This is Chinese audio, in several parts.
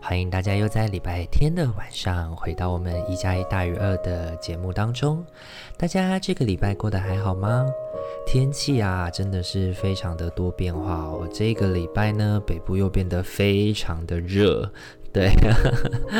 欢迎大家又在礼拜天的晚上回到我们一加一大于二的节目当中。大家这个礼拜过得还好吗？天气啊，真的是非常的多变化哦。这个礼拜呢，北部又变得非常的热。对，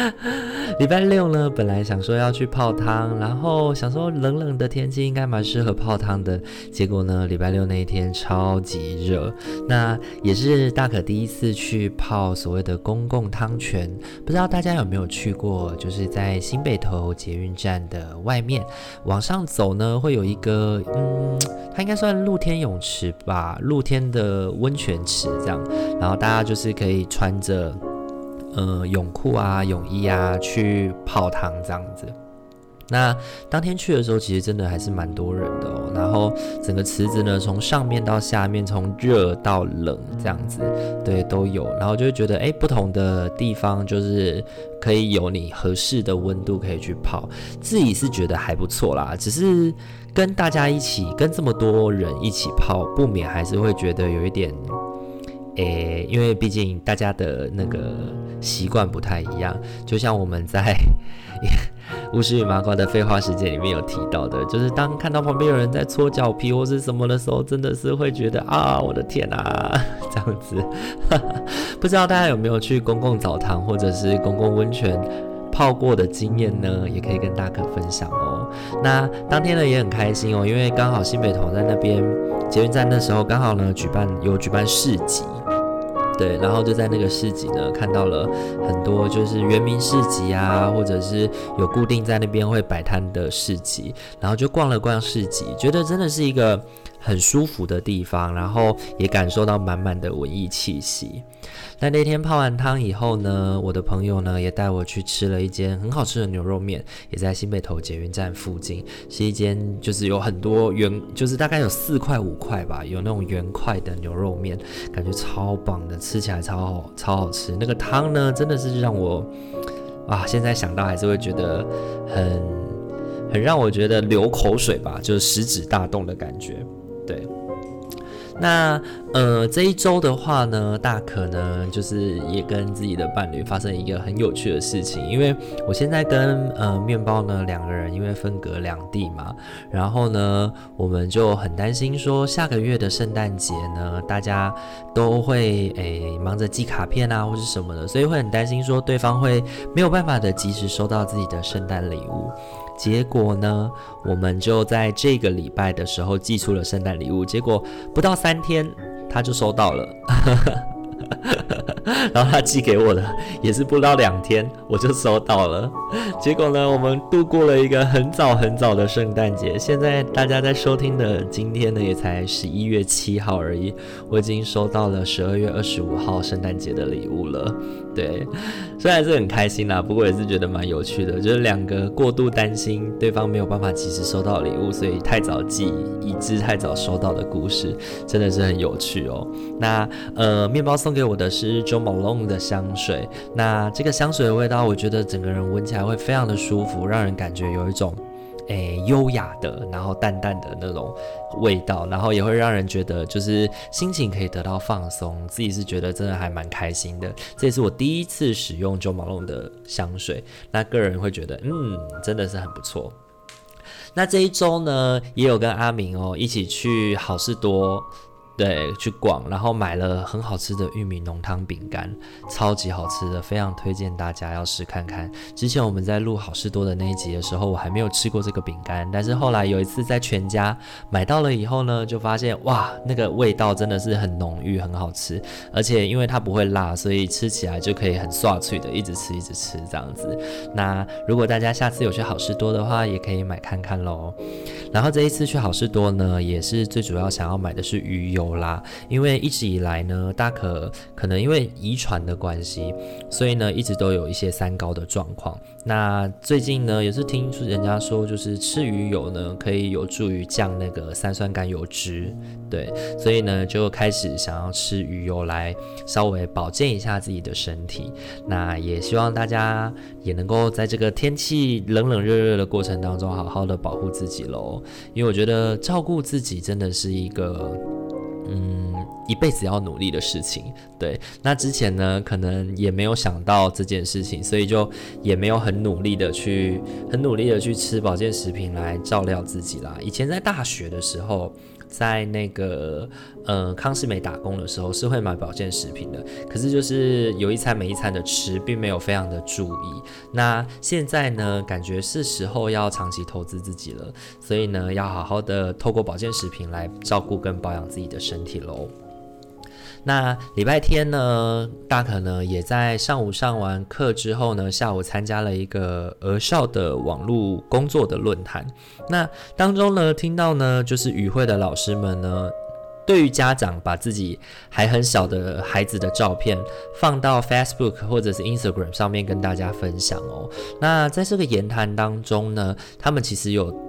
礼拜六呢，本来想说要去泡汤，然后想说冷冷的天气应该蛮适合泡汤的，结果呢，礼拜六那一天超级热，那也是大可第一次去泡所谓的公共汤泉，不知道大家有没有去过？就是在新北投捷运站的外面往上走呢，会有一个，嗯，它应该算露天泳池吧，露天的温泉池这样，然后大家就是可以穿着。呃，泳裤啊，泳衣啊，去泡汤这样子。那当天去的时候，其实真的还是蛮多人的哦。然后整个池子呢，从上面到下面，从热到冷这样子，对，都有。然后就会觉得，哎，不同的地方就是可以有你合适的温度可以去泡。自己是觉得还不错啦，只是跟大家一起，跟这么多人一起泡，不免还是会觉得有一点。诶，因为毕竟大家的那个习惯不太一样，就像我们在巫师与麻瓜的废话时间里面有提到的，就是当看到旁边有人在搓脚皮或是什么的时候，真的是会觉得啊，我的天啊，这样子。不知道大家有没有去公共澡堂或者是公共温泉泡过的经验呢？也可以跟大可分享哦。那当天呢也很开心哦，因为刚好新北投在那边捷运站那时候，刚好呢举办有举办市集。对，然后就在那个市集呢，看到了很多就是原民市集啊，或者是有固定在那边会摆摊的市集，然后就逛了逛市集，觉得真的是一个很舒服的地方，然后也感受到满满的文艺气息。那那天泡完汤以后呢，我的朋友呢也带我去吃了一间很好吃的牛肉面，也在新北投捷运站附近，是一间就是有很多圆，就是大概有四块五块吧，有那种圆块的牛肉面，感觉超棒的，吃起来超好，超好吃。那个汤呢，真的是让我啊，现在想到还是会觉得很很让我觉得流口水吧，就是食指大动的感觉，对。那呃这一周的话呢，大可呢就是也跟自己的伴侣发生一个很有趣的事情，因为我现在跟呃面包呢两个人因为分隔两地嘛，然后呢我们就很担心说下个月的圣诞节呢大家都会诶、忙着寄卡片啊或是什么的，所以会很担心说对方会没有办法的及时收到自己的圣诞礼物。结果呢，我们就在这个礼拜的时候寄出了圣诞礼物，结果不到三天他就收到了。然后他寄给我的也是不到两天，我就收到了。结果呢，我们度过了一个很早很早的圣诞节。现在大家在收听的今天呢，也才十一月七号而已。我已经收到了十二月二十五号圣诞节的礼物了。对，虽然是很开心啦，不过也是觉得蛮有趣的。就是两个过度担心对方没有办法及时收到礼物，所以太早寄，以致太早收到的故事，真的是很有趣哦。那呃，面包送给我的是 Jo Malone 的香水，那这个香水的味道，我觉得整个人闻起来会非常的舒服，让人感觉有一种诶优雅的，然后淡淡的那种味道，然后也会让人觉得就是心情可以得到放松，自己是觉得真的还蛮开心的。这也是我第一次使用 Jo Malone 的香水，那个人会觉得嗯，真的是很不错。那这一周呢，也有跟阿明哦一起去好事多。对，去逛，然后买了很好吃的玉米浓汤饼干，超级好吃的，非常推荐大家要试看看。之前我们在录好事多的那一集的时候，我还没有吃过这个饼干，但是后来有一次在全家买到了以后呢，就发现哇，那个味道真的是很浓郁，很好吃，而且因为它不会辣，所以吃起来就可以很爽脆的，一直吃一直吃这样子。那如果大家下次有去好事多的话，也可以买看看喽。然后这一次去好事多呢，也是最主要想要买的是鱼油啦，因为一直以来呢，大可可能因为遗传的关系，所以呢一直都有一些三高的状况。那最近呢，也是听人家说，就是吃鱼油呢，可以有助于降那个三酸甘油酯，对，所以呢就开始想要吃鱼油来稍微保健一下自己的身体。那也希望大家也能够在这个天气冷冷热热的过程当中，好好的保护自己喽。因为我觉得照顾自己真的是一个，嗯。一辈子要努力的事情，对。那之前呢，可能也没有想到这件事情，所以就也没有很努力的去，很努力的去吃保健食品来照料自己啦。以前在大学的时候。在那个呃康世美打工的时候是会买保健食品的，可是就是有一餐没一餐的吃，并没有非常的注意。那现在呢，感觉是时候要长期投资自己了，所以呢，要好好的透过保健食品来照顾跟保养自己的身体喽。那礼拜天呢，大可呢也在上午上完课之后呢，下午参加了一个儿少的网络工作的论坛。那当中呢，听到呢就是与会的老师们呢，对于家长把自己还很小的孩子的照片放到 Facebook 或者是 Instagram 上面跟大家分享哦。那在这个言谈当中呢，他们其实有。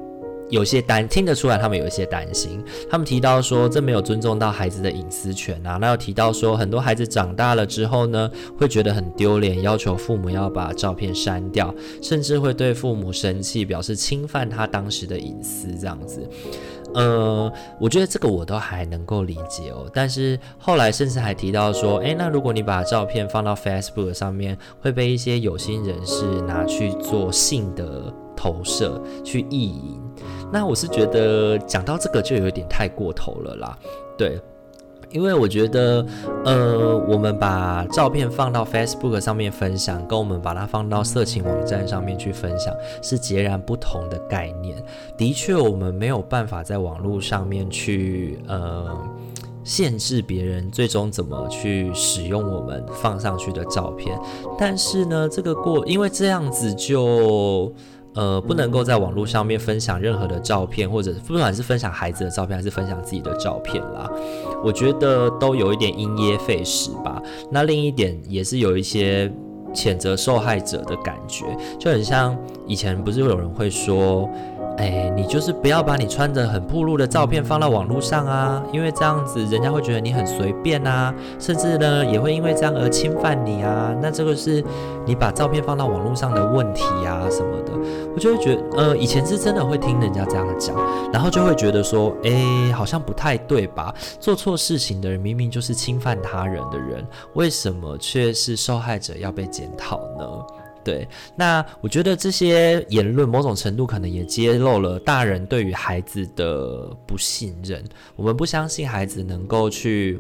有些担听得出来，他们有一些担心。他们提到说，这没有尊重到孩子的隐私权啊。那又提到说，很多孩子长大了之后呢，会觉得很丢脸，要求父母要把照片删掉，甚至会对父母生气，表示侵犯他当时的隐私这样子。呃，我觉得这个我都还能够理解哦。但是后来甚至还提到说，诶，那如果你把照片放到 Facebook 上面，会被一些有心人士拿去做性的投射，去意淫。那我是觉得讲到这个就有点太过头了啦，对，因为我觉得，呃，我们把照片放到 Facebook 上面分享，跟我们把它放到色情网站上面去分享是截然不同的概念。的确，我们没有办法在网络上面去呃限制别人最终怎么去使用我们放上去的照片，但是呢，这个过因为这样子就。呃，不能够在网络上面分享任何的照片，或者不管是分享孩子的照片，还是分享自己的照片啦，我觉得都有一点因噎废食吧。那另一点也是有一些谴责受害者的感觉，就很像以前不是有人会说。哎，你就是不要把你穿着很暴露的照片放到网络上啊，因为这样子人家会觉得你很随便啊，甚至呢也会因为这样而侵犯你啊。那这个是你把照片放到网络上的问题啊什么的，我就会觉得，呃，以前是真的会听人家这样讲，然后就会觉得说，哎，好像不太对吧？做错事情的人明明就是侵犯他人的人，为什么却是受害者要被检讨呢？对，那我觉得这些言论某种程度可能也揭露了大人对于孩子的不信任。我们不相信孩子能够去。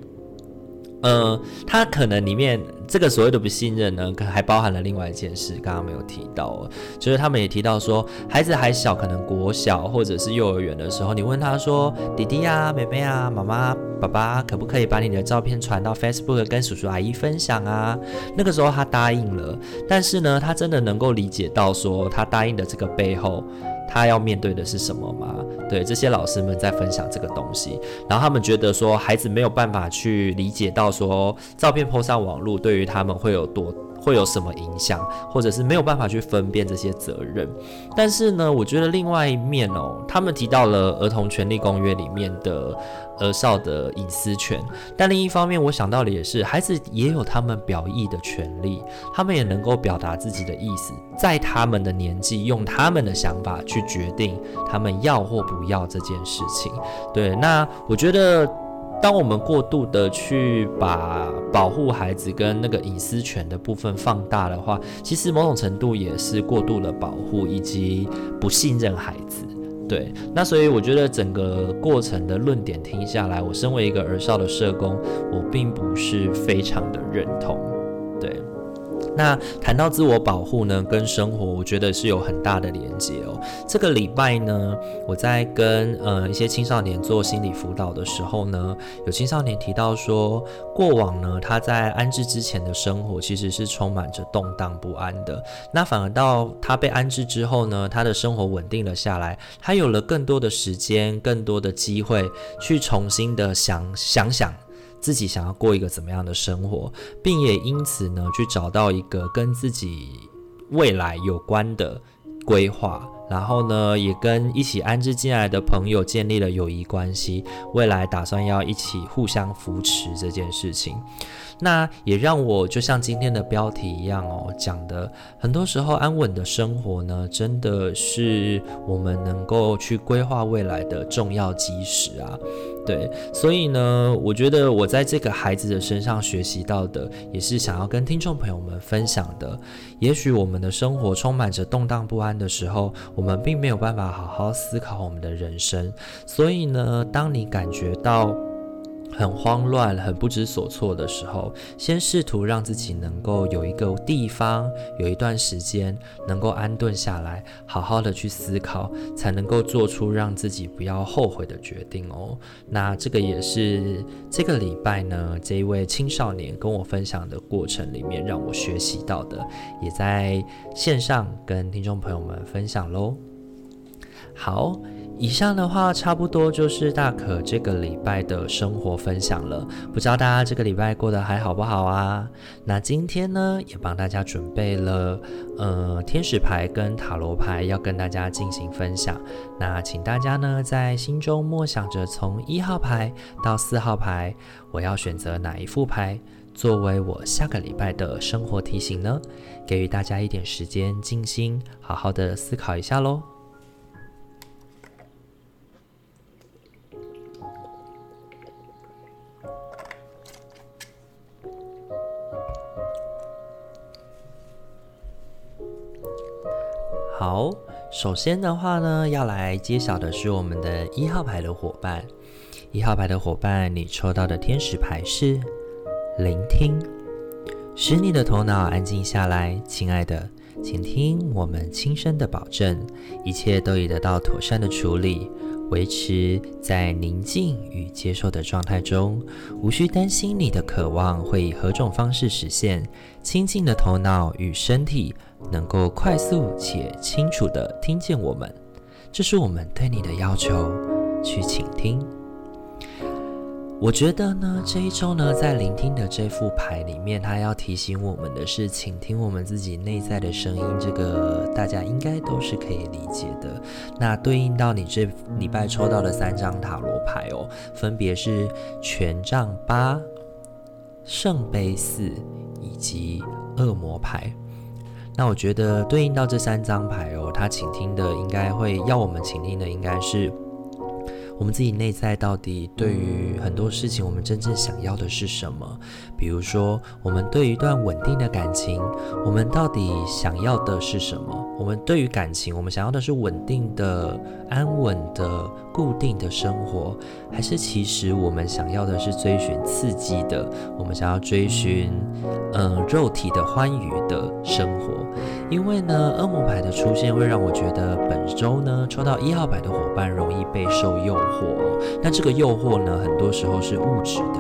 呃，他可能里面这个所谓的不信任呢，可还包含了另外一件事，刚刚没有提到，就是他们也提到说，孩子还小，可能国小或者是幼儿园的时候，你问他说，弟弟呀、啊、妹妹啊、妈妈、爸爸，可不可以把你的照片传到 Facebook 跟叔叔阿姨分享啊？那个时候他答应了，但是呢，他真的能够理解到说，他答应的这个背后。他要面对的是什么吗？对，这些老师们在分享这个东西，然后他们觉得说，孩子没有办法去理解到说，照片抛上网络对于他们会有多。会有什么影响，或者是没有办法去分辨这些责任。但是呢，我觉得另外一面哦，他们提到了儿童权利公约里面的儿少的隐私权，但另一方面，我想到的也是，孩子也有他们表意的权利，他们也能够表达自己的意思，在他们的年纪，用他们的想法去决定他们要或不要这件事情。对，那我觉得。当我们过度的去把保护孩子跟那个隐私权的部分放大的话，其实某种程度也是过度的保护以及不信任孩子。对，那所以我觉得整个过程的论点听下来，我身为一个儿少的社工，我并不是非常的认同。对。那谈到自我保护呢，跟生活我觉得是有很大的连接哦。这个礼拜呢，我在跟呃一些青少年做心理辅导的时候呢，有青少年提到说，过往呢他在安置之前的生活其实是充满着动荡不安的。那反而到他被安置之后呢，他的生活稳定了下来，他有了更多的时间，更多的机会去重新的想想想。自己想要过一个怎么样的生活，并也因此呢，去找到一个跟自己未来有关的规划，然后呢，也跟一起安置进来的朋友建立了友谊关系，未来打算要一起互相扶持这件事情。那也让我就像今天的标题一样哦，讲的很多时候安稳的生活呢，真的是我们能够去规划未来的重要基石啊。对，所以呢，我觉得我在这个孩子的身上学习到的，也是想要跟听众朋友们分享的。也许我们的生活充满着动荡不安的时候，我们并没有办法好好思考我们的人生。所以呢，当你感觉到，很慌乱、很不知所措的时候，先试图让自己能够有一个地方、有一段时间能够安顿下来，好好的去思考，才能够做出让自己不要后悔的决定哦。那这个也是这个礼拜呢，这一位青少年跟我分享的过程里面让我学习到的，也在线上跟听众朋友们分享喽。好。以上的话差不多就是大可这个礼拜的生活分享了，不知道大家这个礼拜过得还好不好啊？那今天呢，也帮大家准备了呃天使牌跟塔罗牌要跟大家进行分享。那请大家呢在心中默想着，从一号牌到四号牌，我要选择哪一副牌作为我下个礼拜的生活提醒呢？给予大家一点时间静心，好好的思考一下喽。首先的话呢，要来揭晓的是我们的一号牌的伙伴。一号牌的伙伴，你抽到的天使牌是聆听，使你的头脑安静下来，亲爱的，请听我们轻声的保证，一切都已得到妥善的处理。维持在宁静与接受的状态中，无需担心你的渴望会以何种方式实现。清静的头脑与身体能够快速且清楚地听见我们，这是我们对你的要求。去倾听。我觉得呢，这一周呢，在聆听的这副牌里面，它要提醒我们的是，倾听我们自己内在的声音。这个大家应该都是可以理解的。那对应到你这礼拜抽到的三张塔罗牌哦，分别是权杖八、圣杯四以及恶魔牌。那我觉得对应到这三张牌哦，他倾听的应该会要我们倾听的应该是。我们自己内在到底对于很多事情，我们真正想要的是什么？比如说，我们对一段稳定的感情，我们到底想要的是什么？我们对于感情，我们想要的是稳定的、安稳的、固定的生活，还是其实我们想要的是追寻刺激的？我们想要追寻，嗯、肉体的欢愉的生活？因为呢，恶魔牌的出现会让我觉得本周呢，抽到一号牌的伙伴容易备受诱惑。那这个诱惑呢，很多时候是物质的，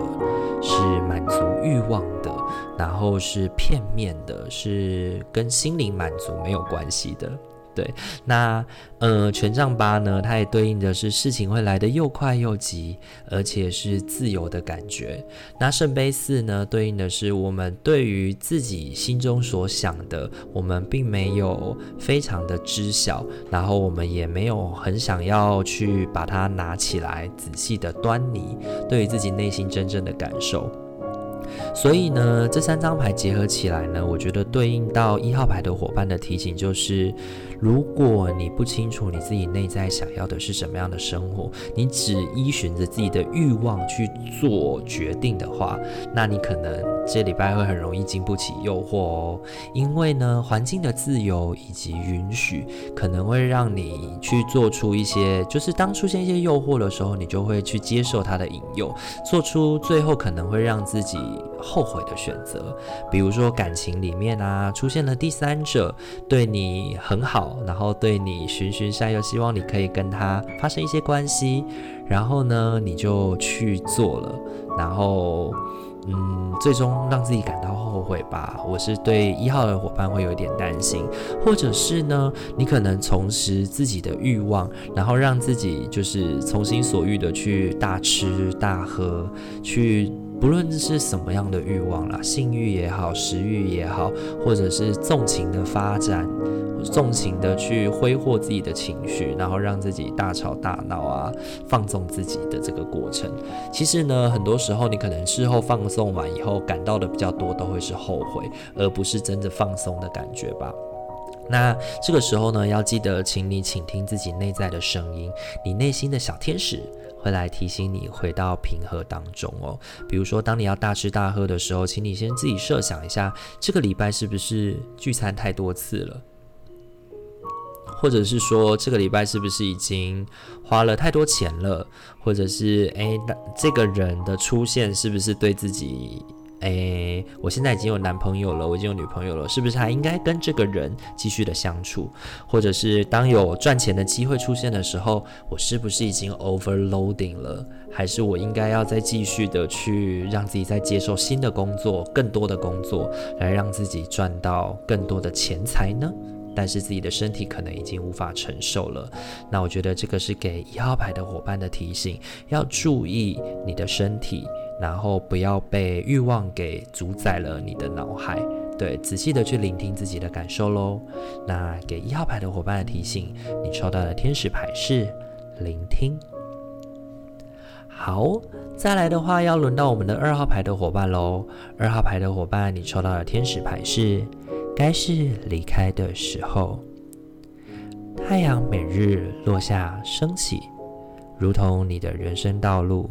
是满足欲望的，然后是片面的，是跟心灵满足没有关系的。对，那呃，权杖八呢，它也对应的是事情会来得又快又急，而且是自由的感觉。那圣杯四呢，对应的是我们对于自己心中所想的，我们并没有非常的知晓，然后我们也没有很想要去把它拿起来仔细的端倪，对于自己内心真正的感受。所以呢，这三张牌结合起来呢，我觉得对应到一号牌的伙伴的提醒就是：如果你不清楚你自己内在想要的是什么样的生活，你只依循着自己的欲望去做决定的话，那你可能这礼拜会很容易经不起诱惑哦，因为呢，环境的自由以及允许，可能会让你去做出一些，就是当出现一些诱惑的时候，你就会去接受它的引诱，做出最后可能会让自己后悔的选择。比如说感情里面啊，出现了第三者对你很好，然后对你循循善诱，希望你可以跟他发生一些关系，然后呢，你就去做了，然后。嗯，最终让自己感到后悔吧。我是对一号的伙伴会有点担心，或者是呢，你可能重拾自己的欲望，然后让自己就是从心所欲的去大吃大喝，去。不论是什么样的欲望啦，性欲也好，食欲也好，或者是纵情的发展，纵情的去挥霍自己的情绪，然后让自己大吵大闹啊，放纵自己的这个过程，其实呢，很多时候你可能事后放松完以后，感到的比较多都会是后悔，而不是真的放松的感觉吧。那这个时候呢，要记得，请你倾听自己内在的声音，你内心的小天使。会来提醒你回到平和当中哦。比如说，当你要大吃大喝的时候，请你先自己设想一下，这个礼拜是不是聚餐太多次了？或者是说，这个礼拜是不是已经花了太多钱了？或者是，诶，那这个人的出现是不是对自己？诶，我现在已经有男朋友了，我已经有女朋友了，是不是还应该跟这个人继续的相处？或者是当有赚钱的机会出现的时候，我是不是已经 overloading 了？还是我应该要再继续的去让自己再接受新的工作，更多的工作，来让自己赚到更多的钱财呢？但是自己的身体可能已经无法承受了。那我觉得这个是给一号牌的伙伴的提醒，要注意你的身体。然后不要被欲望给主宰了你的脑海，对，仔细的去聆听自己的感受喽。那给一号牌的伙伴的提醒，你抽到的天使牌是聆听。好，再来的话要轮到我们的二号牌的伙伴喽。二号牌的伙伴，你抽到的天使牌是该是离开的时候。太阳每日落下升起，如同你的人生道路。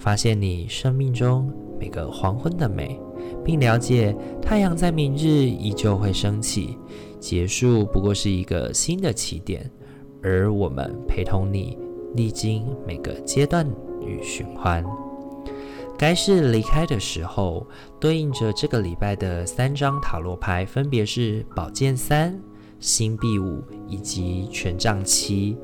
发现你生命中每个黄昏的美，并了解太阳在明日依旧会升起，结束不过是一个新的起点，而我们陪同你历经每个阶段与循环。该是离开的时候，对应着这个礼拜的三张塔罗牌，分别是宝剑三、星币五以及权杖七。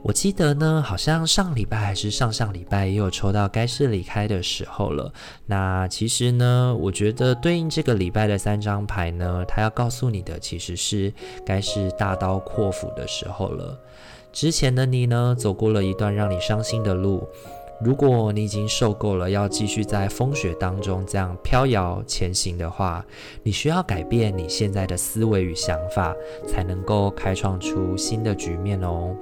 我记得呢，好像上礼拜还是上上礼拜也有抽到该是离开的时候了。那其实呢，我觉得对应这个礼拜的三张牌呢，它要告诉你的其实是该是大刀阔斧的时候了。之前的你呢，走过了一段让你伤心的路。如果你已经受够了要继续在风雪当中这样飘摇前行的话，你需要改变你现在的思维与想法，才能够开创出新的局面哦。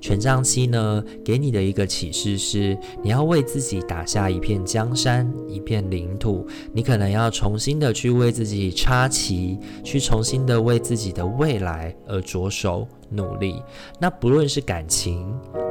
权杖七呢，给你的一个启示是，你要为自己打下一片江山，一片领土。你可能要重新的去为自己插旗，去重新的为自己的未来而着手努力。那不论是感情，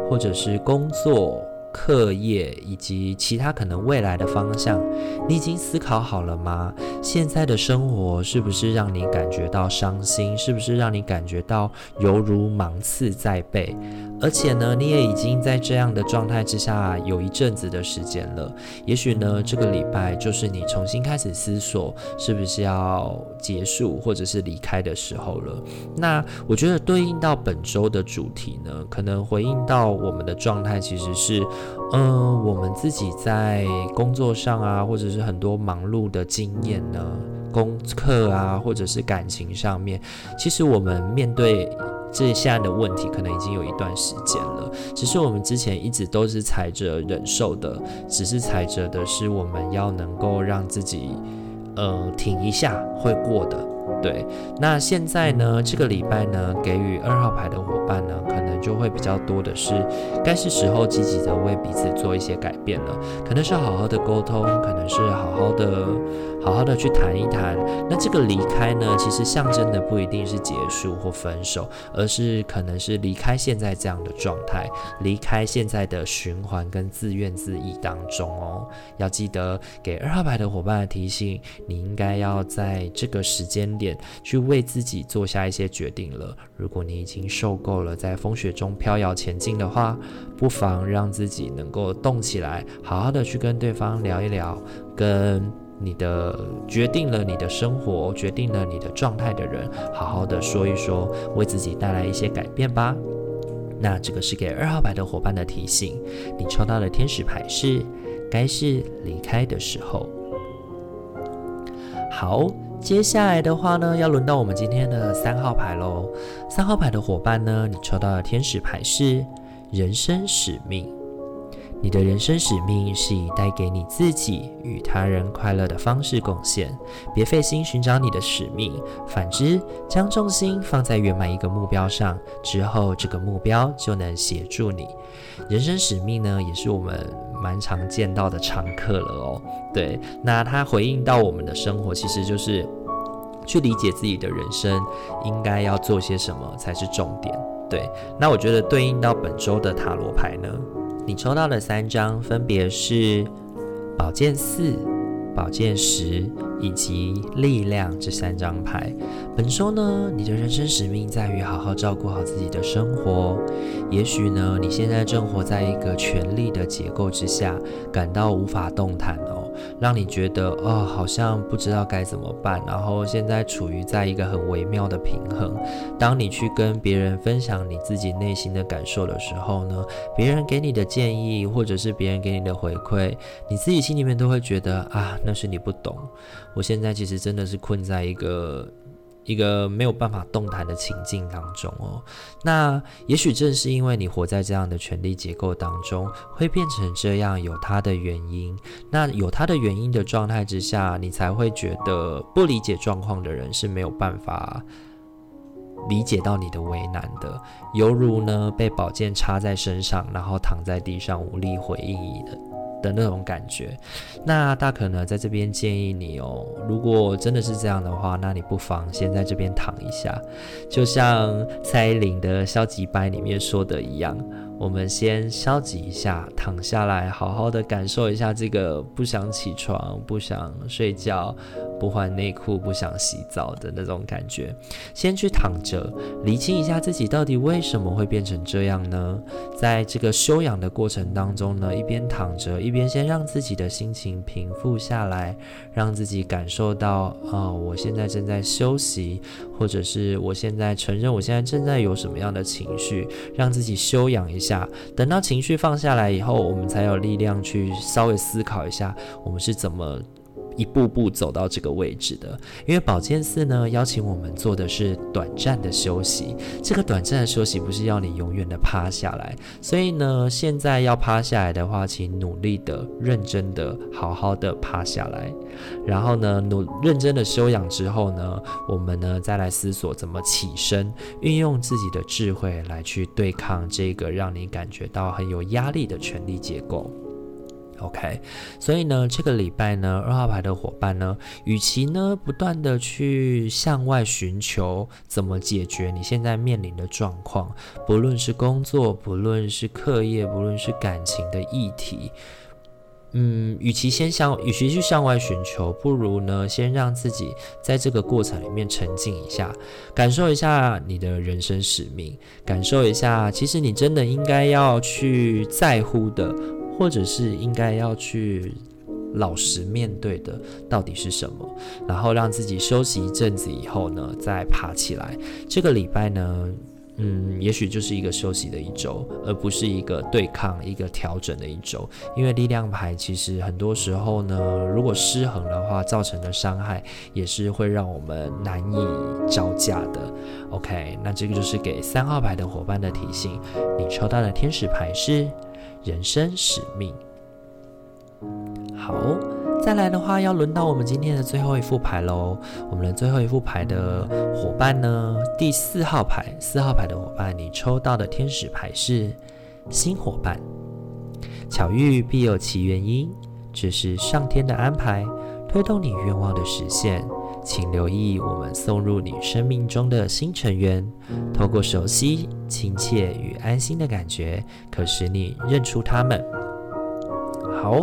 或者是工作。课业以及其他可能未来的方向，你已经思考好了吗？现在的生活是不是让你感觉到伤心？是不是让你感觉到犹如芒刺在背？而且呢，你也已经在这样的状态之下有一阵子的时间了。也许呢，这个礼拜就是你重新开始思索，是不是要结束或者是离开的时候了。那我觉得对应到本周的主题呢，可能回应到我们的状态其实是。嗯、我们自己在工作上啊，或者是很多忙碌的经验呢，功课啊，或者是感情上面，其实我们面对这现在的问题，可能已经有一段时间了。只是我们之前一直都是踩着忍受的，只是踩着的是我们要能够让自己，呃，挺一下会过的。对，那现在呢，这个礼拜呢，给予二号牌的伙伴呢，就会比较多的是，该是时候积极的为彼此做一些改变了。可能是好好的沟通，可能是好好的、好好的去谈一谈。那这个离开呢，其实象征的不一定是结束或分手，而是可能是离开现在这样的状态，离开现在的循环跟自怨自艾当中哦。要记得给二号牌的伙伴的提醒，你应该要在这个时间点去为自己做下一些决定了。如果你已经受够了在风雪中飘摇前进的话，不妨让自己能够动起来，好好的去跟对方聊一聊，跟你的决定了你的生活、决定了你的状态的人，好好的说一说，为自己带来一些改变吧。那这个是给二号牌的伙伴的提醒。你抽到的天使牌是，该是离开的时候。好。接下来的话呢，要轮到我们今天的三号牌喽。三号牌的伙伴呢，你抽到的天使牌是人生使命。你的人生使命是以带给你自己与他人快乐的方式贡献。别费心寻找你的使命，反之，将重心放在圆满一个目标上，之后这个目标就能协助你。人生使命呢，也是我们。蛮常见到的常客了哦，对，那它回应到我们的生活，其实就是去理解自己的人生应该要做些什么才是重点。对，那我觉得对应到本周的塔罗牌呢，你抽到的三张分别是宝剑四、宝剑十。以及力量这三张牌，本周呢，你的人生使命在于好好照顾好自己的生活。也许呢，你现在正活在一个权力的结构之下，感到无法动弹哦，让你觉得哦，好像不知道该怎么办。然后现在处于在一个很微妙的平衡。当你去跟别人分享你自己内心的感受的时候呢，别人给你的建议或者是别人给你的回馈，你自己心里面都会觉得啊，那是你不懂。我现在其实真的是困在一个一个没有办法动弹的情境当中哦。那也许正是因为你活在这样的权力结构当中，会变成这样，有它的原因。那有它的原因的状态之下，你才会觉得不理解状况的人是没有办法理解到你的为难的，犹如呢被宝剑插在身上，然后躺在地上无力回应你的。的那种感觉，那大可呢在这边建议你哦，如果真的是这样的话，那你不妨先在这边躺一下，就像蔡依林的消极白里面说的一样。我们先消极一下，躺下来，好好的感受一下这个不想起床、不想睡觉、不换内裤、不想洗澡的那种感觉。先去躺着，理清一下自己到底为什么会变成这样呢？在这个休养的过程当中呢，一边躺着，一边先让自己的心情平复下来，让自己感受到，哦，我现在正在休息，或者是我现在承认我现在正在有什么样的情绪，让自己休养一下。下等到情绪放下来以后，我们才有力量去稍微思考一下，我们是怎么一步步走到这个位置的。因为宝剑四呢，邀请我们做的是短暂的休息。这个短暂的休息不是要你永远的趴下来，所以呢，现在要趴下来的话，请努力的、认真的、好好的趴下来。然后呢，努认真的修养之后呢，我们呢再来思索怎么起身，运用自己的智慧来去对抗这个让你感觉到很有压力的权力结构。OK，所以呢，这个礼拜呢，二号牌的伙伴呢，与其呢不断的去向外寻求怎么解决你现在面临的状况，不论是工作，不论是课业，不论是感情的议题。嗯，与其先向，与其去向外寻求，不如呢，先让自己在这个过程里面沉浸一下，感受一下你的人生使命，感受一下，其实你真的应该要去在乎的，或者是应该要去老实面对的，到底是什么？然后让自己休息一阵子以后呢，再爬起来。这个礼拜呢。嗯，也许就是一个休息的一周，而不是一个对抗、一个调整的一周。因为力量牌其实很多时候呢，如果失衡的话，造成的伤害也是会让我们难以招架的。OK，那这个就是给三号牌的伙伴的提醒。你抽到的天使牌是人生使命。好。再来的话，要轮到我们今天的最后一副牌喽。我们的最后一副牌的伙伴呢，第四号牌，四号牌的伙伴，你抽到的天使牌是新伙伴。巧遇必有其原因，这是上天的安排，推动你愿望的实现。请留意我们送入你生命中的新成员，透过熟悉、亲切与安心的感觉，可使你认出他们。好，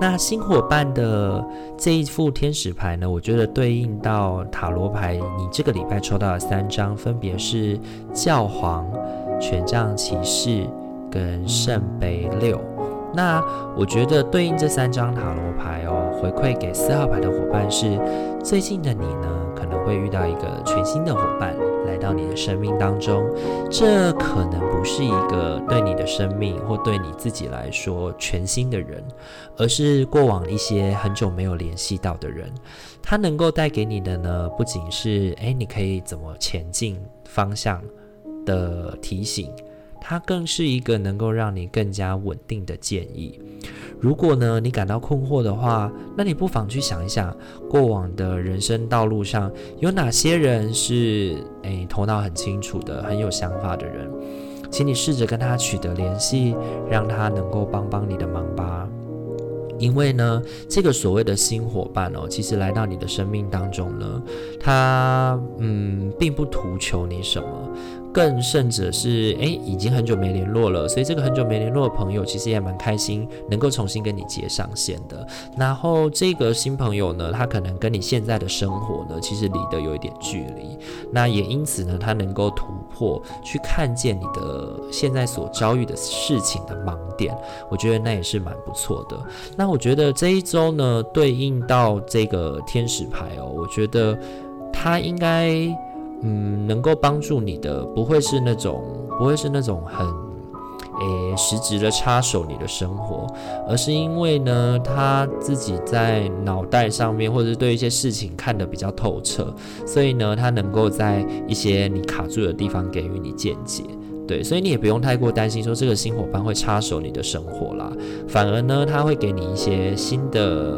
那新伙伴的这一副天使牌呢，我觉得对应到塔罗牌，你这个礼拜抽到的三张分别是教皇、权杖骑士跟圣杯六。那我觉得对应这三张塔罗牌哦，回馈给四号牌的伙伴是：最近的你呢，可能会遇到一个全新的伙伴。来到你的生命当中，这可能不是一个对你的生命或对你自己来说全新的人，而是过往一些很久没有联系到的人。他能够带给你的呢，不仅是诶，你可以怎么前进方向的提醒。它更是一个能够让你更加稳定的建议。如果呢，你感到困惑的话，那你不妨去想一想，过往的人生道路上有哪些人是诶头脑很清楚的、很有想法的人，请你试着跟他取得联系，让他能够帮帮你的忙吧。因为呢，这个所谓的新伙伴哦，其实来到你的生命当中呢，他嗯，并不图求你什么。更甚者是，诶，已经很久没联络了，所以这个很久没联络的朋友，其实也蛮开心，能够重新跟你接上线的。然后这个新朋友呢，他可能跟你现在的生活呢，其实离得有一点距离。那也因此呢，他能够突破，去看见你的现在所遭遇的事情的盲点。我觉得那也是蛮不错的。那我觉得这一周呢，对应到这个天使牌哦，我觉得他应该。嗯，能够帮助你的不会是那种，不会是那种很，诶实质的插手你的生活，而是因为呢，他自己在脑袋上面，或者是对一些事情看得比较透彻，所以呢，他能够在一些你卡住的地方给予你见解，对，所以你也不用太过担心说这个新伙伴会插手你的生活啦，反而呢，他会给你一些新的。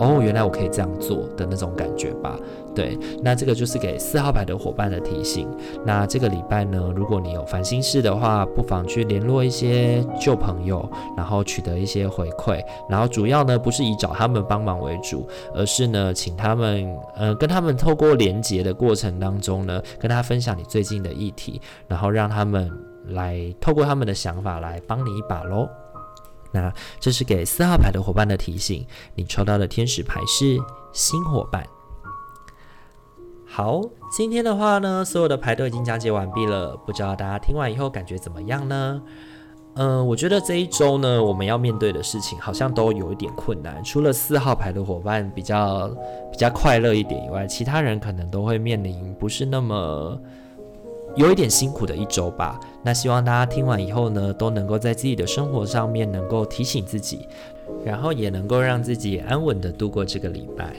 哦，原来我可以这样做的那种感觉吧？对，那这个就是给四号牌的伙伴的提醒。那这个礼拜呢，如果你有烦心事的话，不妨去联络一些旧朋友，然后取得一些回馈。然后主要呢，不是以找他们帮忙为主，而是呢，请他们，呃，跟他们透过连接的过程当中呢，跟他分享你最近的议题，然后让他们来透过他们的想法来帮你一把喽。那这是给四号牌的伙伴的提醒，你抽到的天使牌是新伙伴。好，今天的话呢，所有的牌都已经讲解完毕了，不知道大家听完以后感觉怎么样呢？嗯、我觉得这一周呢，我们要面对的事情好像都有一点困难，除了四号牌的伙伴比较比较快乐一点以外，其他人可能都会面临不是那么。有一点辛苦的一周吧，那希望大家听完以后呢，都能够在自己的生活上面能够提醒自己。然后也能够让自己安稳的度过这个礼拜。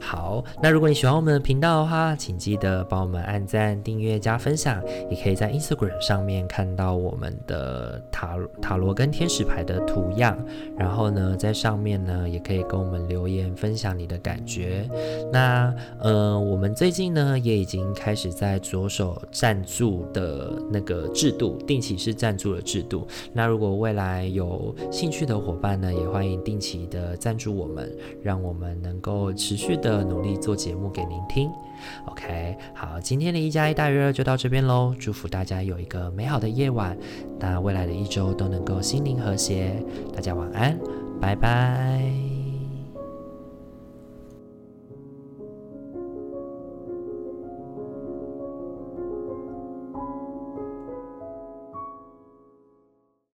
好，那如果你喜欢我们的频道的话，请记得帮我们按赞、订阅、加分享。也可以在 Instagram 上面看到我们的塔塔罗跟天使牌的图样。然后呢，在上面呢，也可以跟我们留言分享你的感觉。那呃，我们最近呢，也已经开始在着手赞助的那个制度，定期是赞助的制度。那如果未来有兴趣的伙伴呢，也欢迎定期的赞助我们，让我们能够持续的努力做节目给您听。OK，好，今天的一加一大于二就到这边喽。祝福大家有一个美好的夜晚，那未来的一周都能够心灵和谐。大家晚安，拜拜。